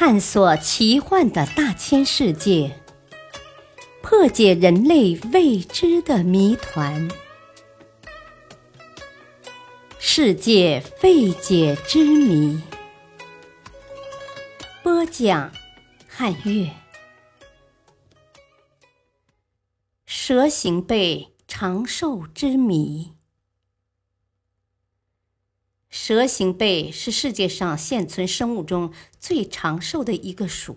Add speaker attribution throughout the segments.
Speaker 1: 探索奇幻的大千世界，破解人类未知的谜团，世界未解之谜。播讲：汉乐。蛇形背长寿之谜。蛇形贝是世界上现存生物中最长寿的一个属，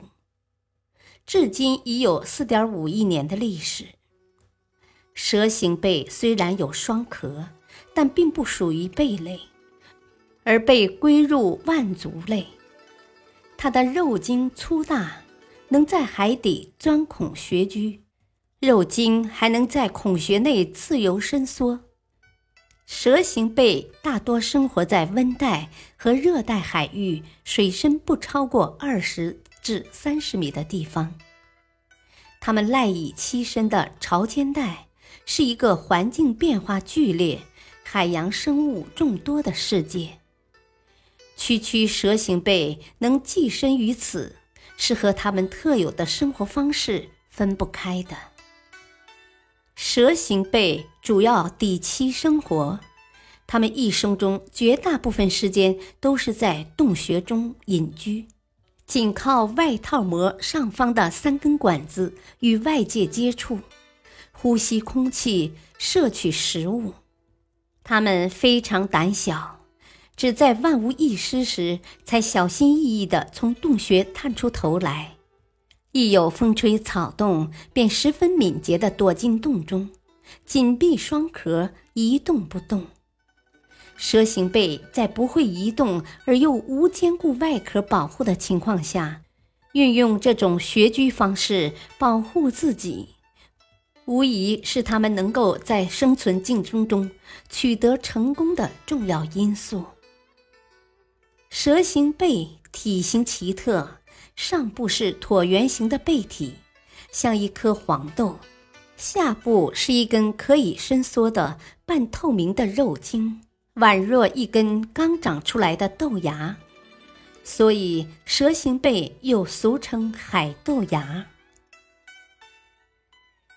Speaker 1: 至今已有四点五亿年的历史。蛇形贝虽然有双壳，但并不属于贝类，而被归入腕足类。它的肉茎粗大，能在海底钻孔穴居，肉茎还能在孔穴内自由伸缩。蛇形贝大多生活在温带和热带海域，水深不超过二十至三十米的地方。它们赖以栖身的潮间带是一个环境变化剧烈、海洋生物众多的世界。区区蛇形贝能寄身于此，是和它们特有的生活方式分不开的。蛇形贝主要底栖生活，它们一生中绝大部分时间都是在洞穴中隐居，仅靠外套膜上方的三根管子与外界接触，呼吸空气，摄取食物。它们非常胆小，只在万无一失时才小心翼翼地从洞穴探出头来。一有风吹草动，便十分敏捷地躲进洞中，紧闭双壳，一动不动。蛇形贝在不会移动而又无坚固外壳保护的情况下，运用这种穴居方式保护自己，无疑是它们能够在生存竞争中取得成功的重要因素。蛇形贝体型奇特。上部是椭圆形的背体，像一颗黄豆；下部是一根可以伸缩的半透明的肉茎，宛若一根刚长出来的豆芽，所以蛇形贝又俗称海豆芽。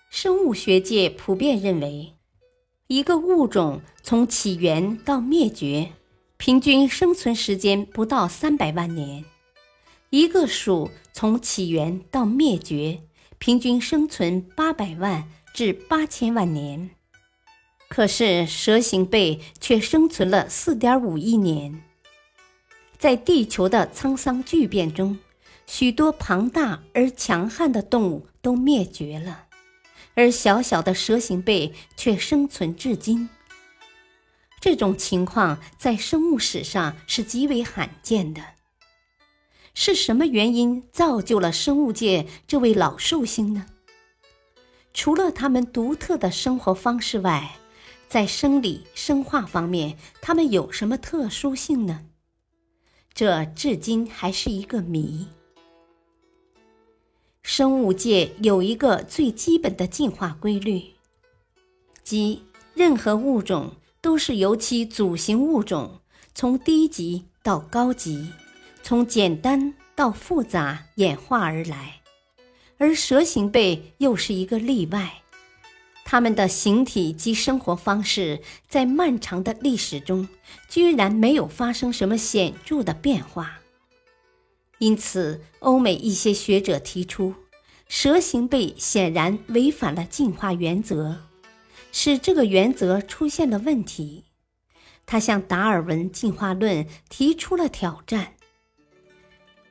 Speaker 1: 生物学界普遍认为，一个物种从起源到灭绝，平均生存时间不到三百万年。一个属从起源到灭绝，平均生存八百万至八千万年，可是蛇形贝却生存了四点五亿年。在地球的沧桑巨变中，许多庞大而强悍的动物都灭绝了，而小小的蛇形贝却生存至今。这种情况在生物史上是极为罕见的。是什么原因造就了生物界这位老寿星呢？除了他们独特的生活方式外，在生理生化方面，他们有什么特殊性呢？这至今还是一个谜。生物界有一个最基本的进化规律，即任何物种都是由其祖型物种从低级到高级。从简单到复杂演化而来，而蛇形贝又是一个例外。它们的形体及生活方式在漫长的历史中居然没有发生什么显著的变化。因此，欧美一些学者提出，蛇形贝显然违反了进化原则，使这个原则出现了问题。他向达尔文进化论提出了挑战。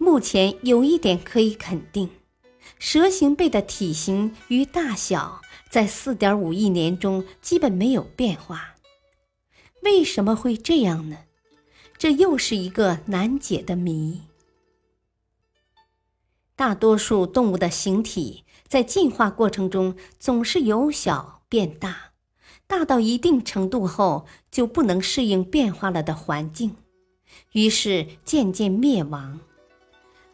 Speaker 1: 目前有一点可以肯定，蛇形贝的体型与大小在4.5亿年中基本没有变化。为什么会这样呢？这又是一个难解的谜。大多数动物的形体在进化过程中总是由小变大，大到一定程度后就不能适应变化了的环境，于是渐渐灭亡。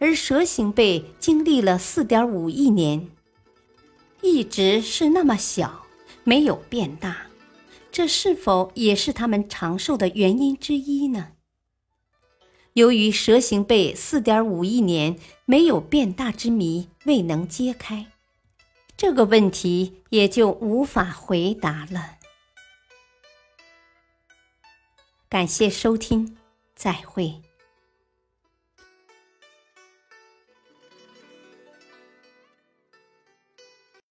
Speaker 1: 而蛇形贝经历了四点五亿年，一直是那么小，没有变大，这是否也是它们长寿的原因之一呢？由于蛇形贝四点五亿年没有变大之谜未能揭开，这个问题也就无法回答了。感谢收听，再会。